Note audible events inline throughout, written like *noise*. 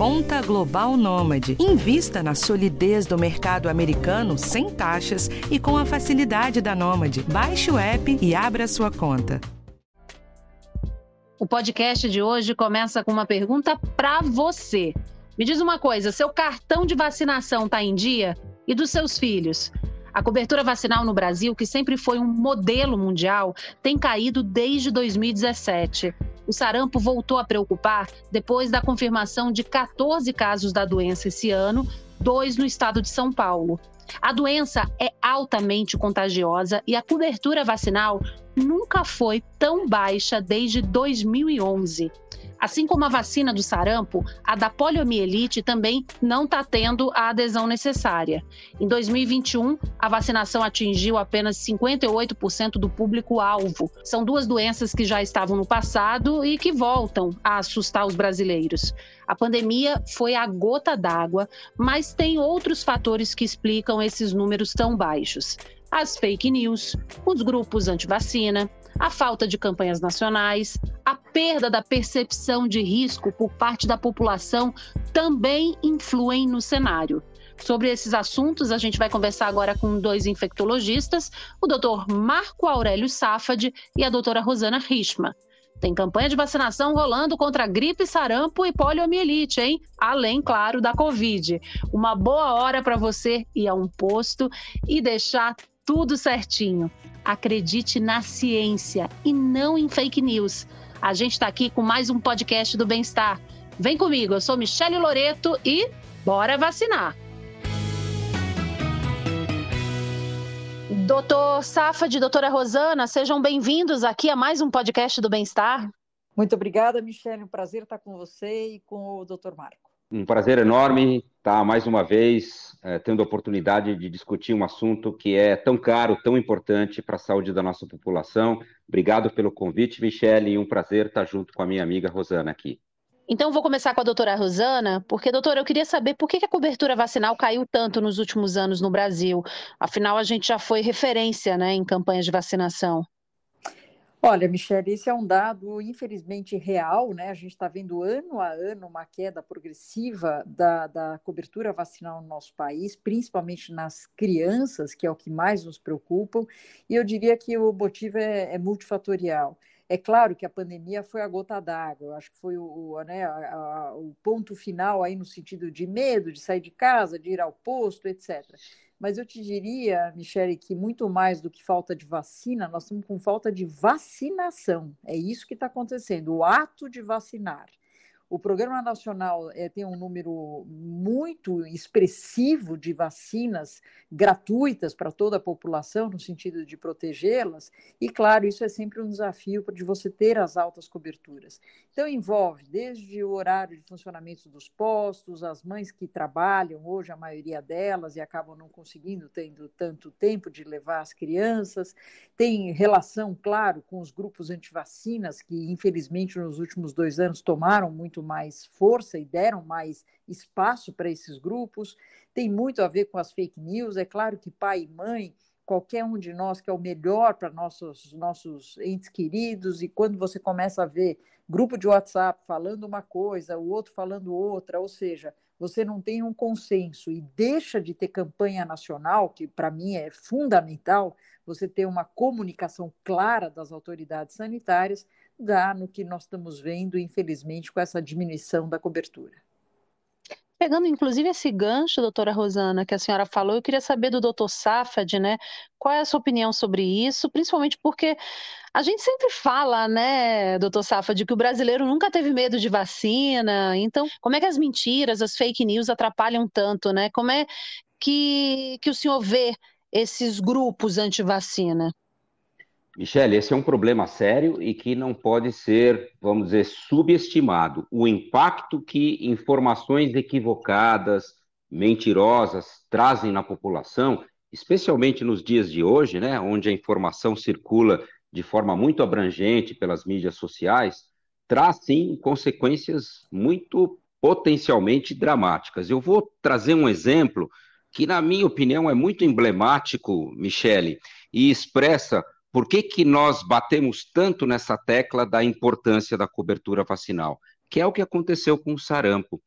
Conta Global Nômade. Invista na solidez do mercado americano sem taxas e com a facilidade da Nômade. Baixe o app e abra sua conta. O podcast de hoje começa com uma pergunta para você. Me diz uma coisa: seu cartão de vacinação está em dia? E dos seus filhos? A cobertura vacinal no Brasil, que sempre foi um modelo mundial, tem caído desde 2017. O sarampo voltou a preocupar depois da confirmação de 14 casos da doença esse ano, dois no estado de São Paulo. A doença é altamente contagiosa e a cobertura vacinal nunca foi tão baixa desde 2011. Assim como a vacina do sarampo, a da poliomielite também não está tendo a adesão necessária. Em 2021, a vacinação atingiu apenas 58% do público-alvo. São duas doenças que já estavam no passado e que voltam a assustar os brasileiros. A pandemia foi a gota d'água, mas tem outros fatores que explicam esses números tão baixos. As fake news, os grupos anti-vacina, a falta de campanhas nacionais, a perda da percepção de risco por parte da população também influem no cenário. Sobre esses assuntos, a gente vai conversar agora com dois infectologistas, o Dr. Marco Aurélio Safad e a doutora Rosana Richma. Tem campanha de vacinação rolando contra gripe, sarampo e poliomielite, hein? Além, claro, da Covid. Uma boa hora para você ir a um posto e deixar tudo certinho. Acredite na ciência e não em fake news. A gente está aqui com mais um podcast do Bem-Estar. Vem comigo, eu sou Michele Loreto e bora vacinar! Doutor Safad, doutora Rosana, sejam bem-vindos aqui a mais um podcast do Bem-Estar. Muito obrigada, Michele. Um prazer estar com você e com o doutor Marco. Um prazer enorme estar mais uma vez é, tendo a oportunidade de discutir um assunto que é tão caro, tão importante para a saúde da nossa população. Obrigado pelo convite, Michele, e um prazer estar junto com a minha amiga Rosana aqui. Então, vou começar com a doutora Rosana, porque, doutora, eu queria saber por que a cobertura vacinal caiu tanto nos últimos anos no Brasil. Afinal, a gente já foi referência né, em campanhas de vacinação. Olha, Michele, esse é um dado infelizmente real, né? A gente está vendo ano a ano uma queda progressiva da, da cobertura vacinal no nosso país, principalmente nas crianças, que é o que mais nos preocupa, e eu diria que o motivo é, é multifatorial. É claro que a pandemia foi a gota d'água, eu acho que foi o, o, né, a, a, o ponto final aí no sentido de medo de sair de casa, de ir ao posto, etc. Mas eu te diria, Michele, que muito mais do que falta de vacina, nós estamos com falta de vacinação. É isso que está acontecendo, o ato de vacinar. O Programa Nacional é, tem um número muito expressivo de vacinas gratuitas para toda a população, no sentido de protegê-las, e, claro, isso é sempre um desafio de você ter as altas coberturas. Então, envolve desde o horário de funcionamento dos postos, as mães que trabalham, hoje a maioria delas, e acabam não conseguindo, tendo tanto tempo de levar as crianças, tem relação, claro, com os grupos antivacinas, que, infelizmente, nos últimos dois anos tomaram muito muito mais força e deram mais espaço para esses grupos. Tem muito a ver com as fake news. É claro que pai e mãe, qualquer um de nós que é o melhor para nossos, nossos entes queridos, e quando você começa a ver grupo de WhatsApp falando uma coisa, o outro falando outra, ou seja, você não tem um consenso e deixa de ter campanha nacional, que para mim é fundamental, você ter uma comunicação clara das autoridades sanitárias, no que nós estamos vendo, infelizmente, com essa diminuição da cobertura. Pegando inclusive esse gancho, doutora Rosana, que a senhora falou, eu queria saber do doutor Safad, né? Qual é a sua opinião sobre isso? Principalmente porque a gente sempre fala, né, doutor Safad, que o brasileiro nunca teve medo de vacina. Então, como é que as mentiras, as fake news atrapalham tanto, né? Como é que, que o senhor vê esses grupos anti-vacina? Michele, esse é um problema sério e que não pode ser, vamos dizer, subestimado. O impacto que informações equivocadas, mentirosas trazem na população, especialmente nos dias de hoje, né, onde a informação circula de forma muito abrangente pelas mídias sociais, traz sim consequências muito potencialmente dramáticas. Eu vou trazer um exemplo que, na minha opinião, é muito emblemático, Michele, e expressa por que, que nós batemos tanto nessa tecla da importância da cobertura vacinal? Que é o que aconteceu com o sarampo.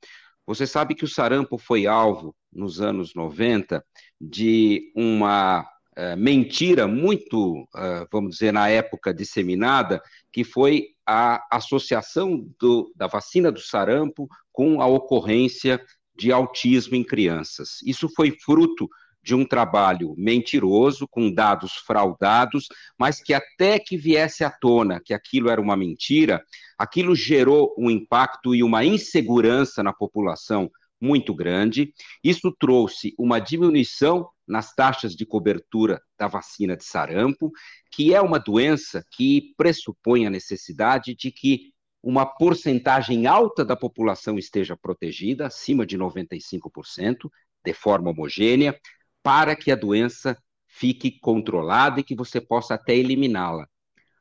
Você sabe que o sarampo foi alvo, nos anos 90, de uma uh, mentira muito, uh, vamos dizer, na época disseminada, que foi a associação do, da vacina do sarampo com a ocorrência de autismo em crianças. Isso foi fruto de um trabalho mentiroso, com dados fraudados, mas que até que viesse à tona que aquilo era uma mentira, aquilo gerou um impacto e uma insegurança na população muito grande. Isso trouxe uma diminuição nas taxas de cobertura da vacina de sarampo, que é uma doença que pressupõe a necessidade de que uma porcentagem alta da população esteja protegida, acima de 95%, de forma homogênea, para que a doença fique controlada e que você possa até eliminá-la.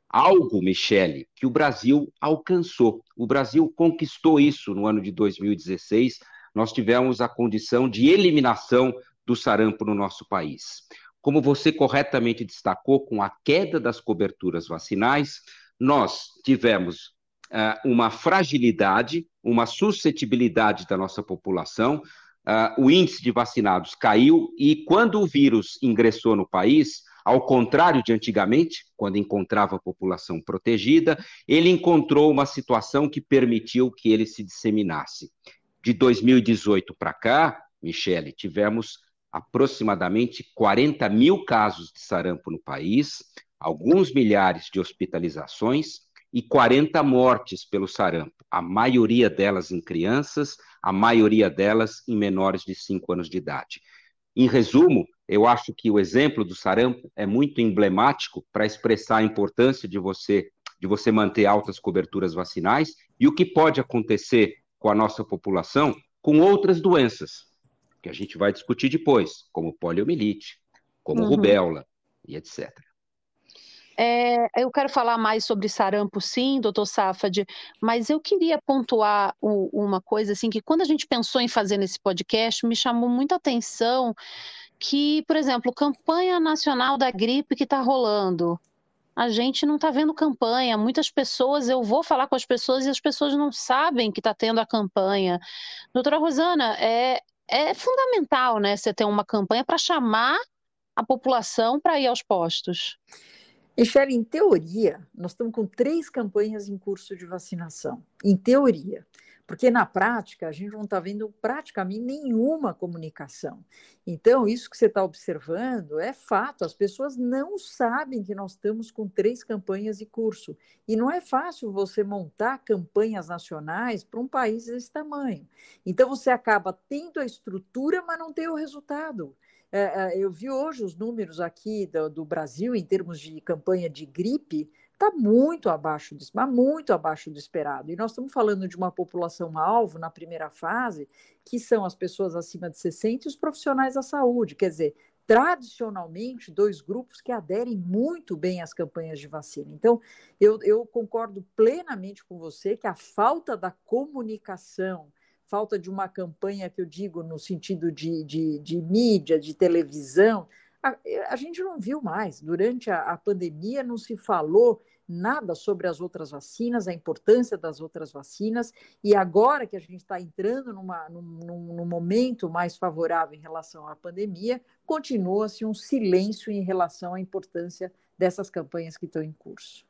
Algo, Michele, que o Brasil alcançou. O Brasil conquistou isso no ano de 2016. Nós tivemos a condição de eliminação do sarampo no nosso país. Como você corretamente destacou, com a queda das coberturas vacinais, nós tivemos uh, uma fragilidade, uma suscetibilidade da nossa população, uh, o índice de vacinados caiu e quando o vírus ingressou no país, ao contrário de antigamente, quando encontrava a população protegida, ele encontrou uma situação que permitiu que ele se disseminasse. De 2018 para cá, Michele, tivemos aproximadamente 40 mil casos de sarampo no país, alguns milhares de hospitalizações e 40 mortes pelo sarampo, a maioria delas em crianças, a maioria delas em menores de 5 anos de idade. Em resumo, eu acho que o exemplo do sarampo é muito emblemático para expressar a importância de você de você manter altas coberturas vacinais e o que pode acontecer com a nossa população com outras doenças, que a gente vai discutir depois, como poliomielite, como uhum. rubéola e etc. É, eu quero falar mais sobre sarampo, sim, doutor Safad, mas eu queria pontuar o, uma coisa, assim, que quando a gente pensou em fazer nesse podcast, me chamou muita atenção que, por exemplo, campanha nacional da gripe que está rolando, a gente não está vendo campanha. Muitas pessoas, eu vou falar com as pessoas e as pessoas não sabem que está tendo a campanha. Doutora Rosana, é, é fundamental, né, você ter uma campanha para chamar a população para ir aos postos. Michele, em teoria, nós estamos com três campanhas em curso de vacinação. Em teoria. Porque na prática, a gente não está vendo praticamente nenhuma comunicação. Então, isso que você está observando é fato, as pessoas não sabem que nós estamos com três campanhas em curso. E não é fácil você montar campanhas nacionais para um país desse tamanho. Então, você acaba tendo a estrutura, mas não tem o resultado. É, é, eu vi hoje os números aqui do, do Brasil em termos de campanha de gripe, está muito abaixo disso, mas muito abaixo do esperado. E nós estamos falando de uma população alvo na primeira fase, que são as pessoas acima de 60 e os profissionais da saúde. Quer dizer, tradicionalmente, dois grupos que aderem muito bem às campanhas de vacina. Então, eu, eu concordo plenamente com você que a falta da comunicação falta de uma campanha que eu digo no sentido de, de, de mídia, de televisão, a, a, gente não viu mais. Durante a, a, pandemia não se falou nada sobre as outras vacinas, a importância das outras vacinas, e agora que a gente está entrando numa, num, num, momento mais favorável em relação à pandemia, continua-se um silêncio em relação à importância dessas campanhas que estão em curso.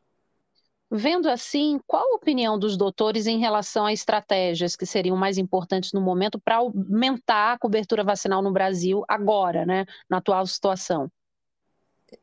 Vendo assim, qual a opinião dos doutores em relação a estratégias que seriam mais importantes no momento para aumentar a cobertura vacinal no Brasil agora, né, na atual situação?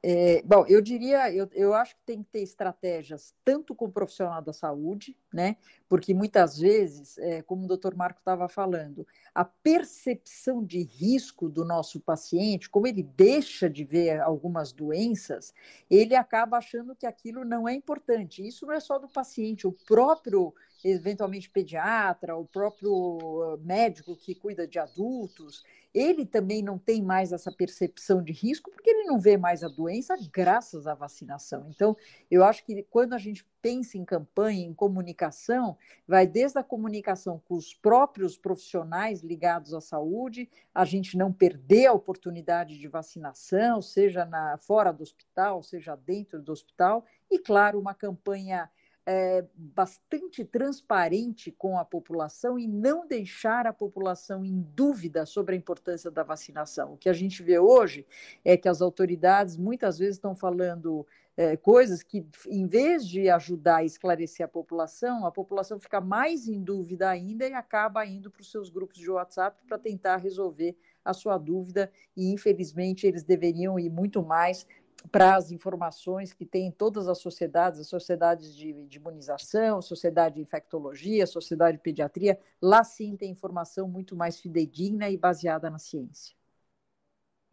É, bom, eu diria, eu, eu acho que tem que ter estratégias tanto com o profissional da saúde, né? Porque muitas vezes, é, como o doutor Marco estava falando, a percepção de risco do nosso paciente, como ele deixa de ver algumas doenças, ele acaba achando que aquilo não é importante. Isso não é só do paciente, o próprio eventualmente pediatra, o próprio médico que cuida de adultos, ele também não tem mais essa percepção de risco, porque ele não vê mais a doença graças à vacinação. Então, eu acho que quando a gente pensa em campanha, em comunicação, vai desde a comunicação com os próprios profissionais ligados à saúde, a gente não perder a oportunidade de vacinação, seja na, fora do hospital, seja dentro do hospital, e, claro, uma campanha é, bastante transparente com a população e não deixar a população em dúvida sobre a importância da vacinação. O que a gente vê hoje é que as autoridades muitas vezes estão falando é, coisas que, em vez de ajudar a esclarecer a população, a população fica mais em dúvida ainda e acaba indo para os seus grupos de WhatsApp para tentar resolver a sua dúvida, e infelizmente eles deveriam ir muito mais para as informações que tem em todas as sociedades, as sociedades de, de imunização, sociedade de infectologia, sociedade de pediatria, lá sim tem informação muito mais fidedigna e baseada na ciência.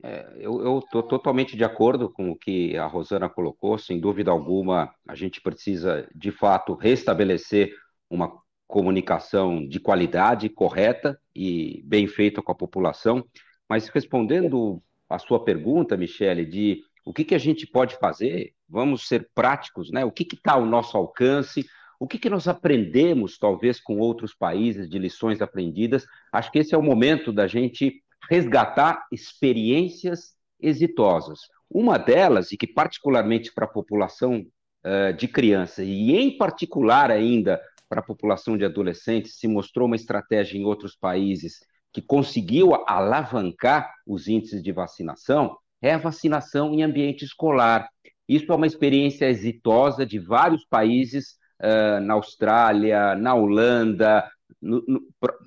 É, eu estou totalmente de acordo com o que a Rosana colocou, sem dúvida alguma, a gente precisa, de fato, restabelecer uma comunicação de qualidade, correta e bem feita com a população. Mas respondendo a sua pergunta, Michele, de o que, que a gente pode fazer, vamos ser práticos, né? O que está ao nosso alcance, o que, que nós aprendemos, talvez, com outros países, de lições aprendidas. Acho que esse é o momento da gente resgatar experiências exitosas. Uma delas, e que particularmente para a população uh, de crianças, e em particular ainda para a população de adolescentes, se mostrou uma estratégia em outros países que conseguiu alavancar os índices de vacinação, é a vacinação em ambiente escolar. Isso é uma experiência exitosa de vários países, uh, na Austrália, na Holanda, no, no,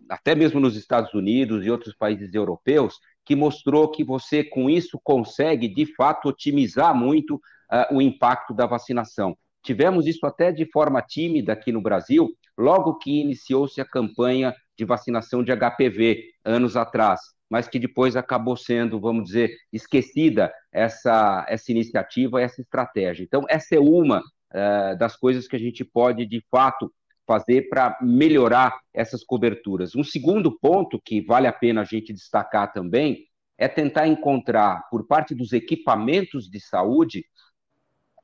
até mesmo nos Estados Unidos e outros países europeus, que mostrou que você, com isso, consegue, de fato, otimizar muito uh, o impacto da vacinação. Tivemos isso até de forma tímida aqui no Brasil, logo que iniciou-se a campanha de vacinação de HPV, anos atrás mas que depois acabou sendo, vamos dizer, esquecida essa, essa iniciativa, essa estratégia. Então, essa é uma uh, das coisas que a gente pode, de fato, fazer para melhorar essas coberturas. Um segundo ponto que vale a pena a gente destacar também é tentar encontrar, por parte dos equipamentos de saúde,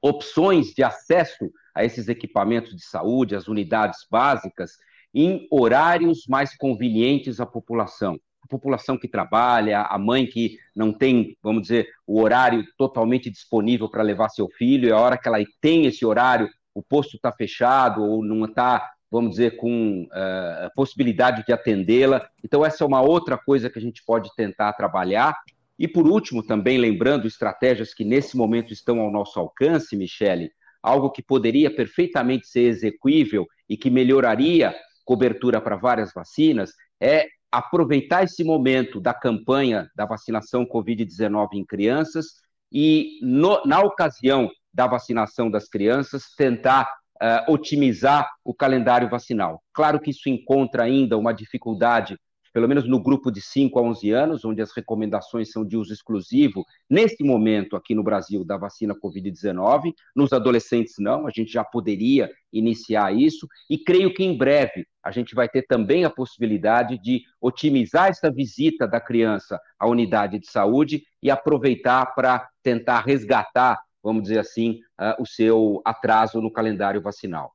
opções de acesso a esses equipamentos de saúde, as unidades básicas, em horários mais convenientes à população a população que trabalha, a mãe que não tem, vamos dizer, o horário totalmente disponível para levar seu filho, e a hora que ela tem esse horário, o posto está fechado ou não está, vamos dizer, com uh, possibilidade de atendê-la. Então, essa é uma outra coisa que a gente pode tentar trabalhar. E, por último, também lembrando estratégias que nesse momento estão ao nosso alcance, Michele, algo que poderia perfeitamente ser execuível e que melhoraria cobertura para várias vacinas, é aproveitar esse momento da campanha da vacinação Covid-19 em crianças e, no, na ocasião da vacinação das crianças, tentar uh, otimizar o calendário vacinal. Claro que isso encontra ainda uma dificuldade pelo menos no grupo de 5 a 11 anos, onde as recomendações são de uso exclusivo, nesse momento aqui no Brasil, da vacina Covid-19. Nos adolescentes, não, a gente já poderia iniciar isso, e creio que em breve a gente vai ter também a possibilidade de otimizar essa visita da criança à unidade de saúde e aproveitar para tentar resgatar, vamos dizer assim, uh, o seu atraso no calendário vacinal.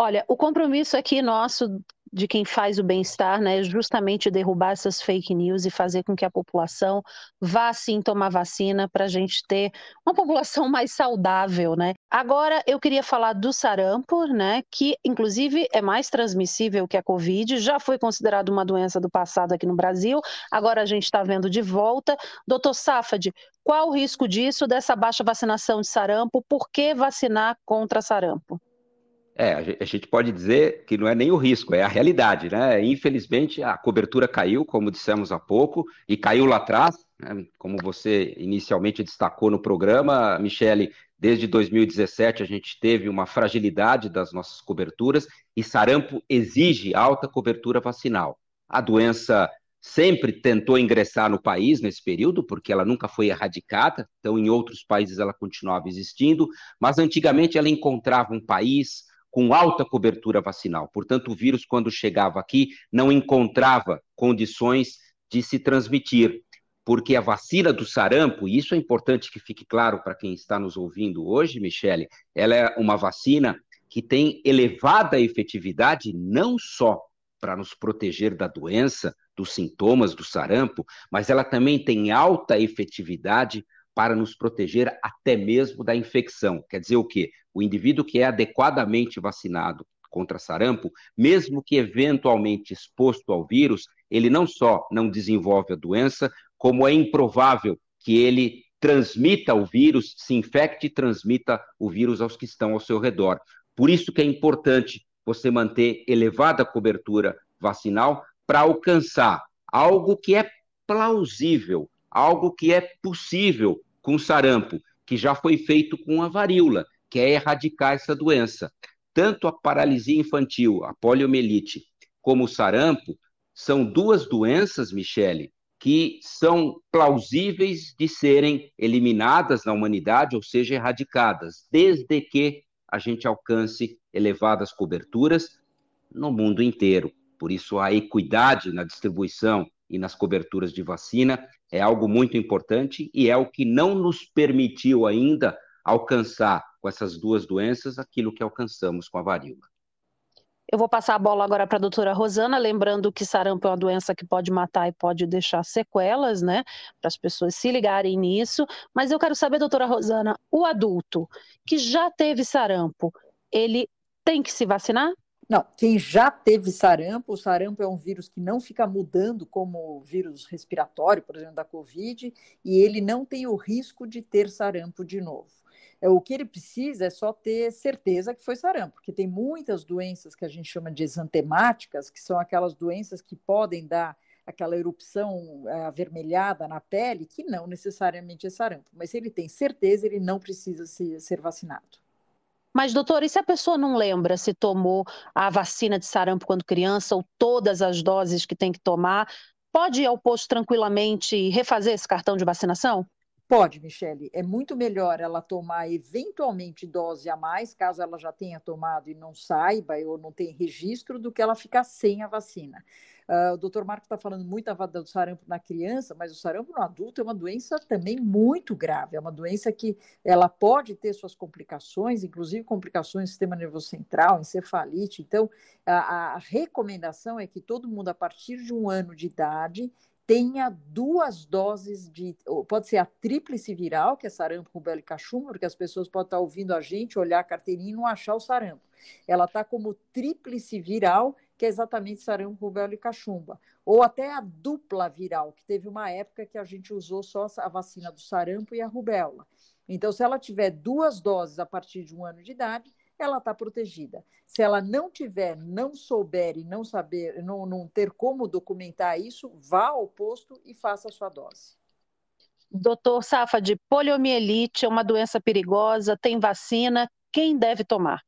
Olha, o compromisso aqui nosso de quem faz o bem-estar, né, justamente derrubar essas fake news e fazer com que a população vá sim tomar vacina para a gente ter uma população *laughs* mais saudável, né? Agora eu queria falar do sarampo, né, que inclusive é mais transmissível que a Covid, já foi considerado uma doença do passado aqui no Brasil, agora a gente está vendo de volta. Doutor Safad, qual o risco disso, dessa baixa vacinação de sarampo? Por que vacinar contra sarampo? É, a gente pode dizer que não é nem o risco, é a realidade, né? Infelizmente, a cobertura caiu, como dissemos há pouco, e caiu lá atrás, né? como você inicialmente destacou no programa, Michele, desde 2017 a gente teve uma fragilidade das nossas coberturas e sarampo exige alta cobertura vacinal. A doença sempre tentou ingressar no país nesse período, porque ela nunca foi erradicada, então em outros países ela continuava existindo, mas antigamente ela encontrava um país com alta cobertura vacinal. Portanto, o vírus, quando chegava aqui, não encontrava condições de se transmitir, porque a vacina do sarampo, e isso é importante que fique claro para quem está nos ouvindo hoje, Michele, ela é uma vacina que tem elevada efetividade não só para nos proteger da doença, dos sintomas do sarampo, mas ela também tem alta efetividade para nos proteger até mesmo da infecção. Quer dizer o quê? O indivíduo que é adequadamente vacinado contra sarampo, mesmo que eventualmente exposto ao vírus, ele não só não desenvolve a doença, como é improvável que ele transmita o vírus, se infecte e transmita o vírus aos que estão ao seu redor. Por isso que é importante você manter elevada cobertura vacinal para alcançar algo que é plausível, algo que é possível com sarampo, que já foi feito com a varíola, que é erradicar essa doença. Tanto a paralisia infantil, a poliomielite, como o sarampo, são duas doenças, Michele, que são plausíveis de serem eliminadas na humanidade, ou seja, erradicadas, desde que a gente alcance elevadas coberturas no mundo inteiro. Por isso, a equidade na distribuição e nas coberturas de vacina é algo muito importante e é o que não nos permitiu ainda alcançar com essas duas doenças aquilo que alcançamos com a varíola. Eu vou passar a bola agora para a doutora Rosana, lembrando que sarampo é uma doença que pode matar e pode deixar sequelas, né? Para as pessoas se ligarem nisso. Mas eu quero saber, doutora Rosana, o adulto que já teve sarampo, ele tem que se vacinar? Não, quem já teve sarampo, o sarampo é um vírus que não fica mudando como o vírus respiratório, por exemplo, da Covid, e ele não tem o risco de ter sarampo de novo. É, o que ele precisa é só ter certeza que foi sarampo, porque tem muitas doenças que a gente chama de exantemáticas, que são aquelas doenças que podem dar aquela erupção é, avermelhada na pele, que não necessariamente é sarampo. Mas se ele tem certeza, ele não precisa se, ser vacinado. Mas, doutor, e se a pessoa não lembra se tomou a vacina de sarampo quando criança ou todas as doses que tem que tomar, pode ir ao posto tranquilamente e refazer esse cartão de vacinação? Pode, Michele. É muito melhor ela tomar eventualmente dose a mais, caso ela já tenha tomado e não saiba ou não tenha registro, do que ela ficar sem a vacina. Uh, o doutor Marco está falando muito do sarampo na criança, mas o sarampo no adulto é uma doença também muito grave. É uma doença que ela pode ter suas complicações, inclusive complicações do sistema nervoso central, encefalite. Então, a, a recomendação é que todo mundo, a partir de um ano de idade, tenha duas doses de. Pode ser a tríplice viral, que é sarampo, rubéola e cachumba, porque as pessoas podem estar ouvindo a gente, olhar a carteirinha e não achar o sarampo. Ela está como tríplice viral, que é exatamente sarampo, rubéola e cachumba. Ou até a dupla viral, que teve uma época que a gente usou só a vacina do sarampo e a rubéola. Então, se ela tiver duas doses a partir de um ano de idade, ela está protegida. Se ela não tiver, não souber e não saber, não, não ter como documentar isso, vá ao posto e faça a sua dose. Doutor Safa, de poliomielite é uma doença perigosa, tem vacina, quem deve tomar?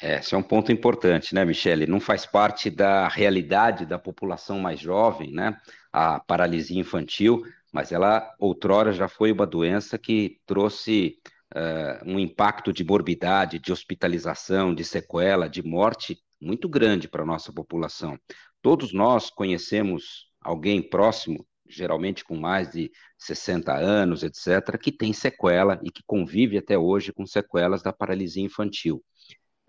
É, esse é um ponto importante, né, Michele? Não faz parte da realidade da população mais jovem, né? A paralisia infantil, mas ela outrora já foi uma doença que trouxe uh, um impacto de morbidade, de hospitalização, de sequela, de morte muito grande para a nossa população. Todos nós conhecemos alguém próximo, geralmente com mais de 60 anos, etc., que tem sequela e que convive até hoje com sequelas da paralisia infantil.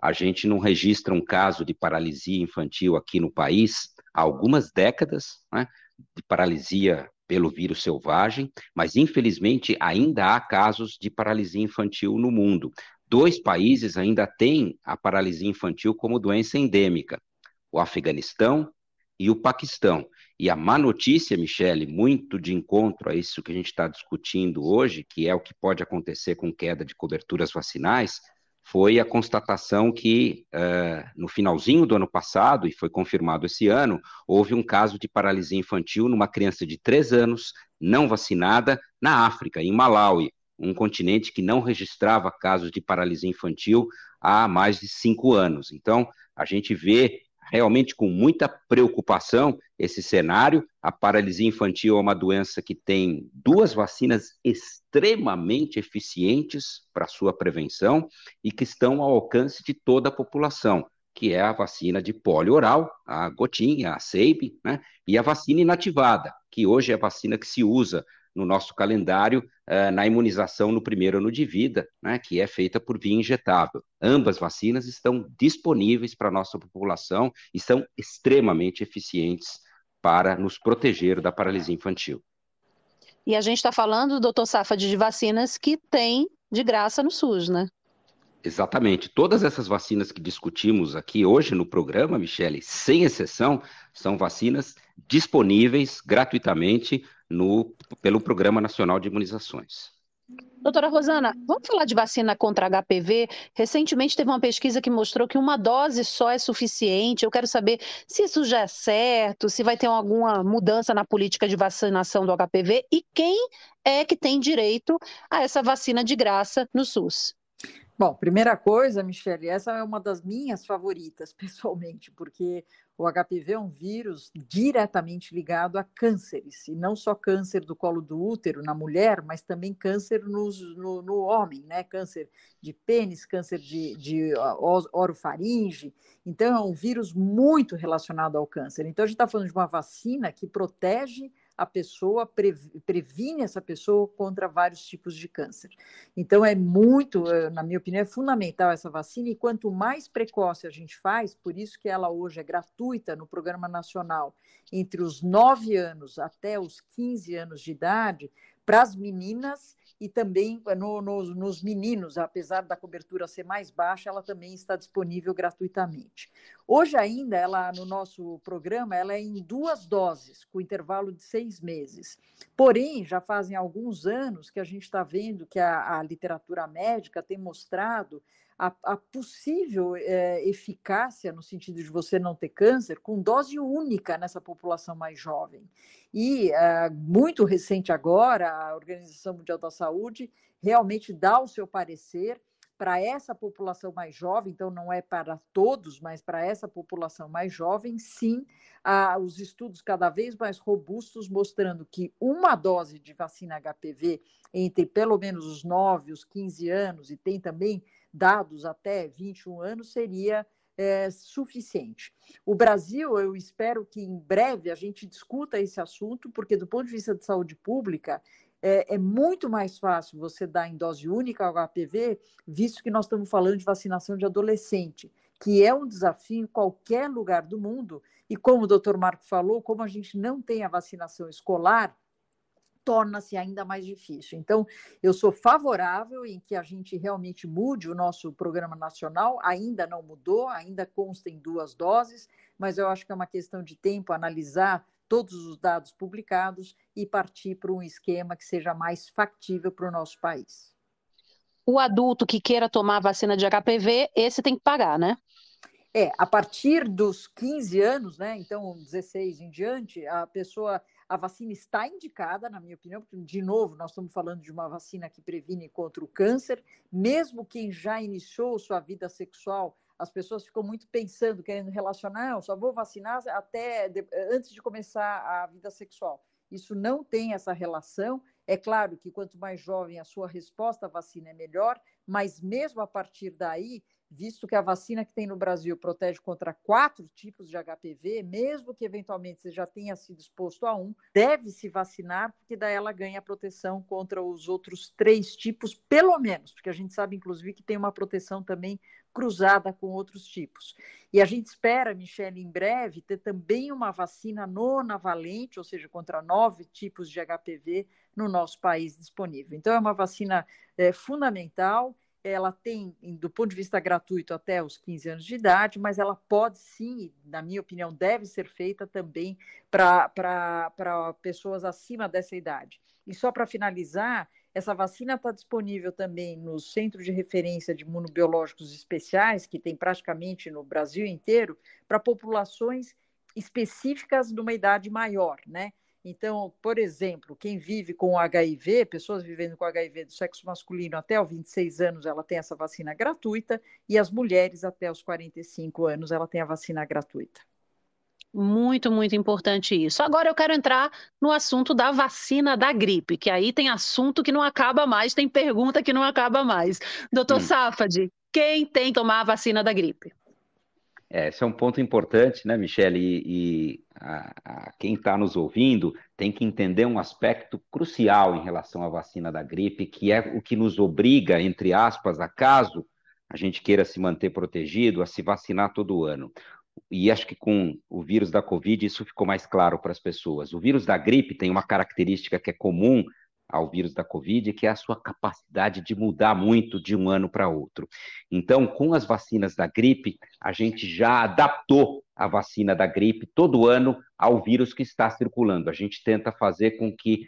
A gente não registra um caso de paralisia infantil aqui no país há algumas décadas, né, de paralisia pelo vírus selvagem, mas infelizmente ainda há casos de paralisia infantil no mundo. Dois países ainda têm a paralisia infantil como doença endêmica: o Afeganistão e o Paquistão. E a má notícia, Michele, muito de encontro a isso que a gente está discutindo hoje, que é o que pode acontecer com queda de coberturas vacinais, foi a constatação que, uh, no finalzinho do ano passado, e foi confirmado esse ano, houve um caso de paralisia infantil numa criança de três anos, não vacinada, na África, em Malawi, um continente que não registrava casos de paralisia infantil há mais de cinco anos. Então, a gente vê realmente com muita preocupação esse cenário. A paralisia infantil é uma doença que tem duas vacinas extremamente eficientes para sua prevenção e que estão ao alcance de toda a população, que é a vacina de polio oral, a gotinha, a SEIB, né, e a vacina inativada, que hoje é a vacina que se usa no nosso calendário uh, na imunização no primeiro ano de vida, né, que é feita por via injetável. Ambas vacinas estão disponíveis para a nossa população e são extremamente eficientes para nos proteger da paralisia infantil. E a gente está falando, doutor Safad, de vacinas que tem de graça no SUS, né? Exatamente. Todas essas vacinas que discutimos aqui hoje no programa, Michele, sem exceção, são vacinas disponíveis gratuitamente no, pelo Programa Nacional de Imunizações. Doutora Rosana, vamos falar de vacina contra HPV? Recentemente teve uma pesquisa que mostrou que uma dose só é suficiente. Eu quero saber se isso já é certo, se vai ter alguma mudança na política de vacinação do HPV e quem é que tem direito a essa vacina de graça no SUS. Bom, primeira coisa, Michele, essa é uma das minhas favoritas, *laughs* pessoalmente, porque o HPV é um vírus diretamente ligado a cânceres, e não só câncer do colo do útero na mulher, mas também câncer nos, no, no, homem, né? Câncer de pênis, câncer de, de orofaringe. Então, é um vírus muito relacionado ao câncer. Então, a gente está falando de uma vacina que protege a pessoa, previne essa pessoa contra vários tipos de câncer. Então, é muito, eh, na minha opinião, é fundamental essa vacina, e quanto mais precoce a gente faz, por isso que ela hoje é gratuita no Programa Nacional, entre os 9 anos até os 15 anos de idade, para as meninas e também eh, no, no, nos meninos, apesar da cobertura ser mais baixa, ela também está disponível gratuitamente. Hoje ainda, ela no nosso programa, ela é em duas doses, com intervalo de seis meses. Porém, já fazem alguns anos que a gente está vendo que a, a literatura médica tem mostrado a, a possível é, eficácia no sentido de você não ter câncer com dose única nessa população mais jovem. E é, muito recente agora, a Organização Mundial da Saúde realmente dá o seu parecer para essa população mais jovem, então não é para todos, mas para essa população mais jovem, sim, há os estudos cada vez mais robustos mostrando que uma dose de vacina HPV entre pelo menos os 9 e os 15 anos, e tem também dados até 21 anos, seria é, suficiente. O Brasil, eu espero que em breve a gente discuta esse assunto, porque do ponto de vista de saúde pública, é, é, muito mais fácil você dar em dose única o HPV, visto que nós estamos falando de vacinação de adolescente, que é um desafio em qualquer lugar do mundo. E como o doutor Marco falou, como a gente não tem a vacinação escolar, torna-se ainda mais difícil. Então, eu sou favorável em que a gente realmente mude o nosso programa nacional, ainda não mudou, ainda consta em duas doses, mas eu acho que é uma questão de tempo analisar todos os dados publicados e partir para um esquema que seja mais factível para o nosso país. O adulto que queira tomar a vacina de HPV, esse tem que pagar, né? É, a partir dos 15 anos, né? Então, 16 em diante, a pessoa a vacina está indicada, na minha opinião, porque, de novo, nós estamos falando de uma vacina que previne contra o câncer. Mesmo quem já iniciou sua vida sexual, as pessoas ficam muito pensando, querendo relacionar, não, só vou vacinar até antes de começar a vida sexual. Isso não tem essa relação. É claro que quanto mais jovem a sua resposta à vacina é melhor, mas mesmo a partir daí, visto que a vacina que tem no Brasil protege contra quatro tipos de HPV, mesmo que eventualmente você já tenha sido exposto a um, deve se vacinar, porque daí ela ganha proteção contra os outros três tipos, pelo menos, porque a gente sabe, inclusive, que tem uma proteção também cruzada com outros tipos. E a gente espera, Michelle, em breve, ter também uma vacina nonavalente, ou seja, contra nove tipos de HPV no nosso país disponível. Então, é uma vacina é, fundamental ela tem, do ponto de vista gratuito, até os 15 anos de idade, mas ela pode sim, na minha opinião, deve ser feita também para pessoas acima dessa idade. E só para finalizar, essa vacina está disponível também no Centro de Referência de Imunobiológicos Especiais, que tem praticamente no Brasil inteiro, para populações específicas de uma idade maior, né? Então, por exemplo, quem vive com HIV, pessoas vivendo com HIV do sexo masculino até os 26 anos, ela tem essa vacina gratuita, e as mulheres até os 45 anos, ela tem a vacina gratuita. Muito, muito importante isso. Agora eu quero entrar no assunto da vacina da gripe, que aí tem assunto que não acaba mais, tem pergunta que não acaba mais. Doutor hum. Safad, quem tem que tomar a vacina da gripe? É, esse é um ponto importante, né, Michele? E, e a, a, quem está nos ouvindo tem que entender um aspecto crucial em relação à vacina da gripe, que é o que nos obriga, entre aspas, a caso a gente queira se manter protegido, a se vacinar todo ano. e acho que com o vírus da Covid isso ficou mais claro para as pessoas. O vírus da gripe tem uma característica que é comum ao vírus da Covid, que é a sua capacidade de mudar muito de um ano para outro. Então, com as vacinas da gripe, a gente já adaptou a vacina da gripe todo ano ao vírus que está circulando. A gente tenta fazer com que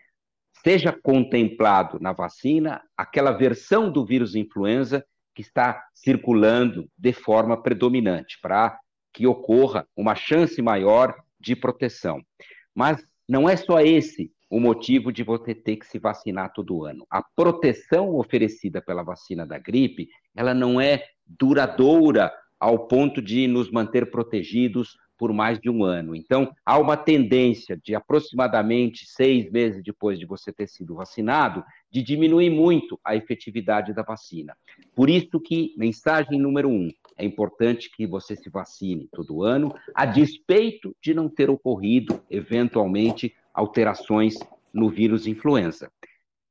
seja contemplado na vacina aquela versão do vírus influenza que está circulando de forma predominante, para que ocorra uma chance maior de proteção. Mas não é só esse o motivo de você ter que se vacinar todo ano. A proteção oferecida pela vacina da gripe, ela não é duradoura ao ponto de nos manter protegidos por mais de um ano. Então, há uma tendência de aproximadamente seis meses depois de você ter sido vacinado, de diminuir muito a efetividade da vacina. Por isso que, mensagem número um, é importante que você se vacine todo ano, a despeito de não ter ocorrido, eventualmente, alterações no vírus influenza.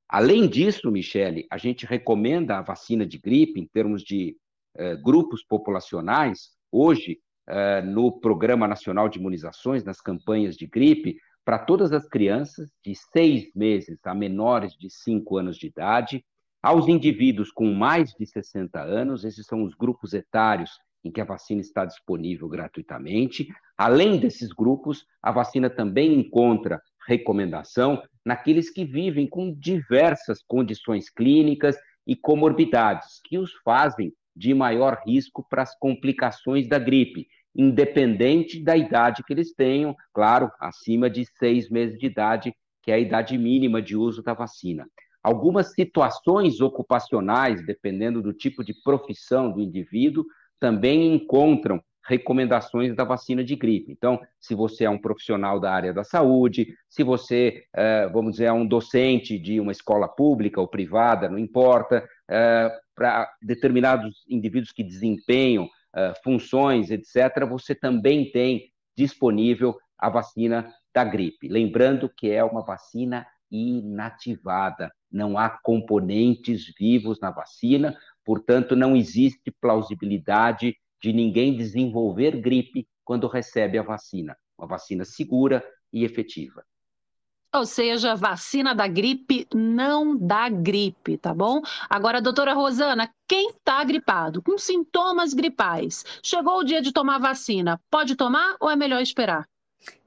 Além disso, Michele, a gente recomenda a vacina de gripe em termos de eh, grupos populacionais. Hoje, eh, no Programa Nacional de Imunizações, nas campanhas de gripe, para todas as crianças de seis meses a menores de cinco anos de idade, aos indivíduos com mais de 60 anos, esses são os grupos etários em que a vacina está disponível gratuitamente. Além desses grupos, a vacina também encontra recomendação naqueles que vivem com diversas condições clínicas e comorbidades, que os fazem de maior risco para as complicações da gripe, independente da idade que eles tenham, claro, acima de seis meses de idade, que é a idade mínima de uso da vacina. Algumas situações ocupacionais, dependendo do tipo de profissão do indivíduo, também encontram recomendações da vacina de gripe. Então, se você é um profissional da área da saúde, se você, é, vamos dizer, é um docente de uma escola pública ou privada, não importa, é, para determinados indivíduos que desempenham é, funções, etc., você também tem disponível a vacina da gripe. Lembrando que é uma vacina inativada, não há componentes vivos na vacina, portanto, não existe plausibilidade de ninguém desenvolver gripe quando recebe a vacina. Uma vacina segura e efetiva. Ou seja, vacina da gripe não dá gripe, tá bom? Agora, doutora Rosana, quem está gripado, com sintomas gripais, chegou o dia de tomar vacina, pode tomar ou é melhor esperar?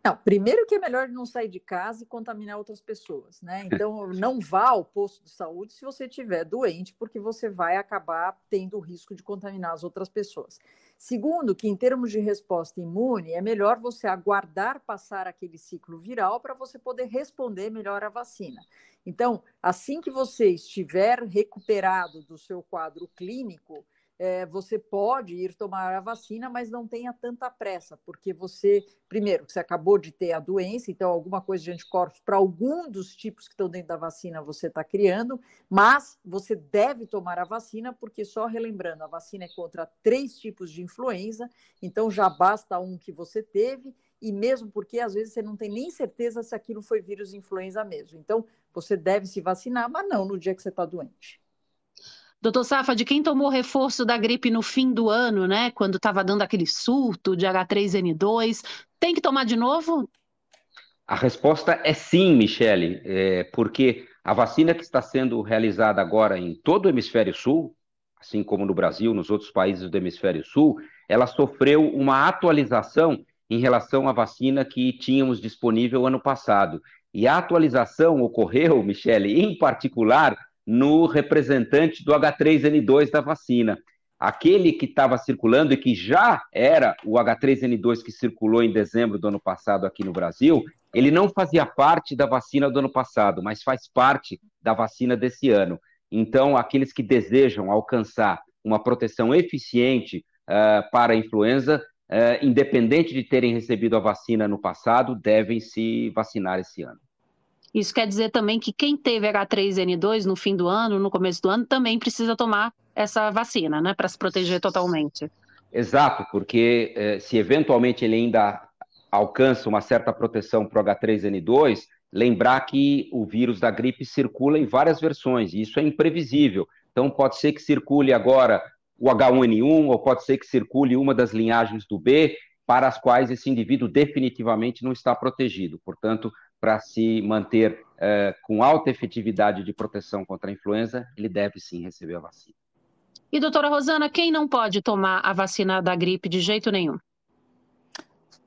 Não, primeiro que é melhor não sair de casa e contaminar outras pessoas, né? Então, *laughs* não vá ao posto de saúde se você estiver doente, porque você vai acabar tendo o risco de contaminar as outras pessoas. Segundo, que em termos de resposta imune, é melhor você aguardar passar aquele ciclo viral para você poder responder melhor à vacina. Então, assim que você estiver recuperado do seu quadro clínico, é, você pode ir tomar a vacina, mas não tenha tanta pressa, porque você, primeiro, você acabou de ter a doença, então alguma coisa de anticorpos para algum dos tipos que estão dentro da vacina você está criando, mas você deve tomar a vacina, porque só relembrando, a vacina é contra três tipos de influenza, então já basta um que você teve, e mesmo porque às vezes você não tem nem certeza se aquilo foi vírus influenza mesmo. Então, você deve se vacinar, mas não no dia que você está doente. Doutor Safa, de quem tomou reforço da gripe no fim do ano, né? Quando estava dando aquele surto de H3N2, tem que tomar de novo? A resposta é sim, Michele, é, porque a vacina que está sendo realizada agora em todo o hemisfério sul, assim como no Brasil, nos outros países do hemisfério sul, ela sofreu uma atualização em relação à vacina que tínhamos disponível ano passado. E a atualização ocorreu, Michele, em particular no representante do H3N2 da vacina. Aquele que estava circulando e que já era o H3N2 que circulou em dezembro do ano passado aqui no Brasil, ele não fazia parte da vacina do ano passado, mas faz parte da vacina desse ano. Então, aqueles que desejam alcançar uma proteção eficiente uh, para a influenza, uh, independente de terem recebido a vacina no passado, devem se vacinar esse ano. Isso quer dizer também que quem teve H3N2 no fim do ano, no começo do ano, também precisa tomar essa vacina, né, para se proteger totalmente. Exato, porque eh, se eventualmente ele ainda alcança uma certa proteção para o H3N2, lembrar que o vírus da gripe circula em várias versões, e isso é imprevisível. Então, pode ser que circule agora o H1N1, ou pode ser que circule uma das linhagens do B, para as quais esse indivíduo definitivamente não está protegido. Portanto, para se manter é, com alta efetividade de proteção contra a influenza, ele deve sim receber a vacina. E, doutora Rosana, quem não pode tomar a vacina da gripe de jeito nenhum?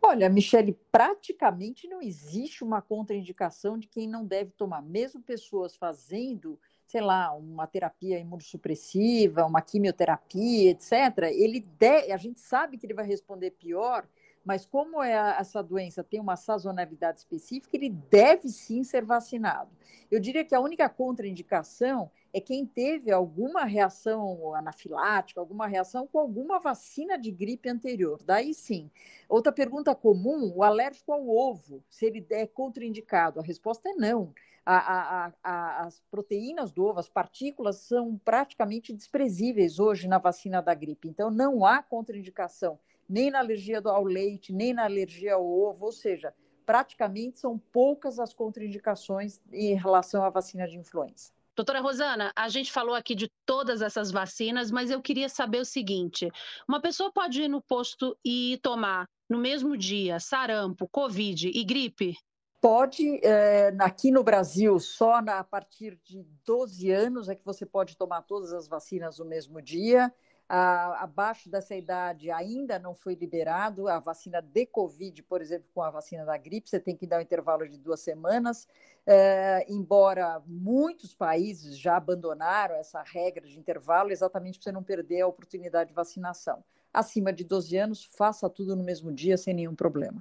Olha, Michele, praticamente não existe uma contraindicação de quem não deve tomar. Mesmo pessoas fazendo, sei lá, uma terapia imunossupressiva, uma quimioterapia, etc., ele de... a gente sabe que ele vai responder pior mas como é essa doença tem uma sazonalidade específica, ele deve sim ser vacinado. Eu diria que a única contraindicação é quem teve alguma reação anafilática, alguma reação com alguma vacina de gripe anterior. Daí sim. Outra pergunta comum: o alérgico ao ovo, se ele é contraindicado? A resposta é não. A, a, a, as proteínas do ovo, as partículas, são praticamente desprezíveis hoje na vacina da gripe. Então, não há contraindicação nem na alergia ao leite, nem na alergia ao ovo, ou seja, praticamente são poucas as contraindicações em relação à vacina de influenza. Doutora Rosana, a gente falou aqui de todas essas vacinas, mas eu queria saber o seguinte: uma pessoa pode ir no posto e tomar no mesmo dia sarampo, covid e gripe? Pode, é, aqui no Brasil, só na, a partir de 12 anos é que você pode tomar todas as vacinas no mesmo dia a, abaixo dessa idade ainda não foi liberado a vacina de Covid, por exemplo, com a vacina da gripe, você tem que dar um intervalo de duas semanas. É, embora muitos países já abandonaram essa regra de intervalo, exatamente para você não perder a oportunidade de vacinação. Acima de 12 anos, faça tudo no mesmo dia, sem nenhum problema.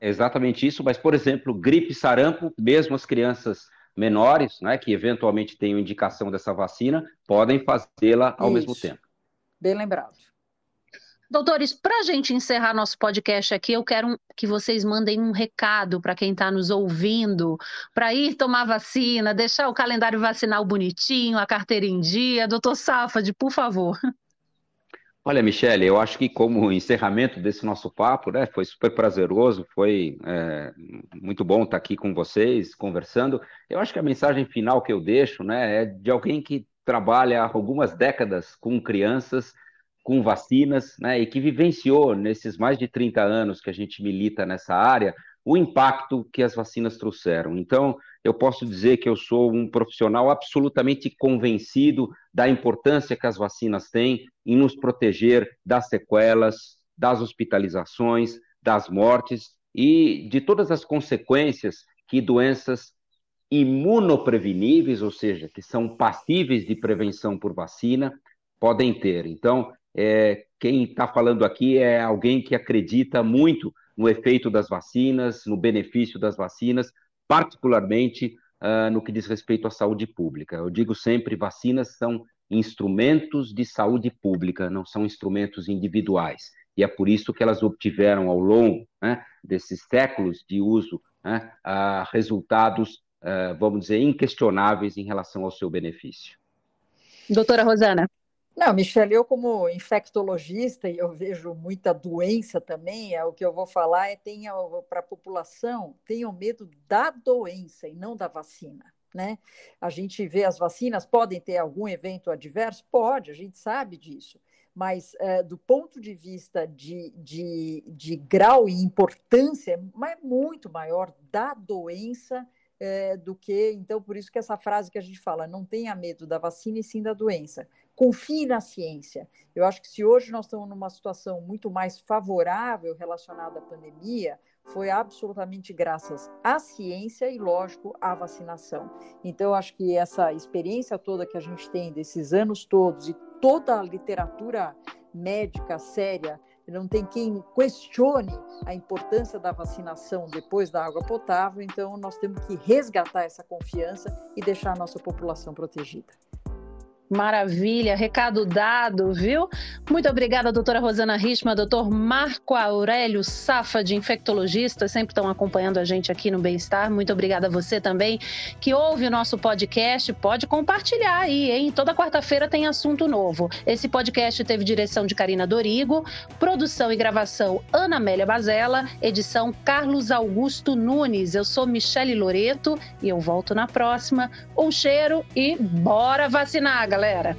exatamente isso, mas, por exemplo, gripe, sarampo, mesmo as crianças menores, né, que eventualmente tenham indicação dessa vacina, podem fazê-la ao isso. mesmo tempo. Bem lembrado. Doutores, para a gente encerrar nosso podcast aqui, eu quero que vocês mandem um recado para quem está nos ouvindo, para ir tomar vacina, deixar o calendário vacinal bonitinho, a carteira em dia. Doutor Safad, por favor. Olha, Michele, eu acho que como encerramento desse nosso papo, né, foi super prazeroso, foi é, muito bom estar aqui com vocês, conversando. Eu acho que a mensagem final que eu deixo, né, é de alguém que trabalha há algumas décadas com crianças, com vacinas, né, e que vivenciou nesses mais de 30 anos que a gente milita nessa área, o impacto que as vacinas trouxeram. Então, eu posso dizer que eu sou um profissional absolutamente convencido da importância que as vacinas têm em nos proteger das sequelas, das hospitalizações, das mortes e de todas as consequências que doenças imunopreveníveis, ou seja, que são passíveis de prevenção por vacina, podem ter. Então, é, quem está falando aqui é alguém que acredita muito no efeito das vacinas, no benefício das vacinas, particularmente uh, no que diz respeito à saúde pública. Eu digo sempre: vacinas são instrumentos de saúde pública, não são instrumentos individuais. E é por isso que elas obtiveram, ao longo né, desses séculos de uso, né, uh, resultados uh, vamos dizer, inquestionáveis em relação ao seu benefício. Doutora Rosana. Não, Michelle, eu como infectologista, e eu vejo muita doença também, é, o que eu vou falar é tenha para a população, tenham medo da doença e não da vacina. Né? A gente vê as vacinas, podem ter algum evento adverso? Pode, a gente sabe disso. Mas é, do ponto de vista de, de, de grau e importância, é muito maior da doença é, do que. Então, por isso que essa frase que a gente fala, não tenha medo da vacina e sim da doença. Confie na ciência. Eu acho que se hoje nós estamos numa situação muito mais favorável relacionada à pandemia, foi absolutamente graças à ciência e, lógico, à vacinação. Então, acho que essa experiência toda que a gente tem desses anos todos e toda a literatura médica séria não tem quem questione a importância da vacinação depois da água potável, então nós temos que resgatar essa confiança e deixar a nossa população protegida. Maravilha, recado dado, viu? Muito obrigada, doutora Rosana Richma, doutor Marco Aurélio Safa, de infectologista, sempre estão acompanhando a gente aqui no Bem-Estar. Muito obrigada a você também que ouve o nosso podcast. Pode compartilhar aí, hein? Toda quarta-feira tem assunto novo. Esse podcast teve direção de Karina Dorigo, produção e gravação Ana Amélia Bazella, edição Carlos Augusto Nunes. Eu sou Michele Loreto e eu volto na próxima. Um cheiro e bora vacinar, galera! galera!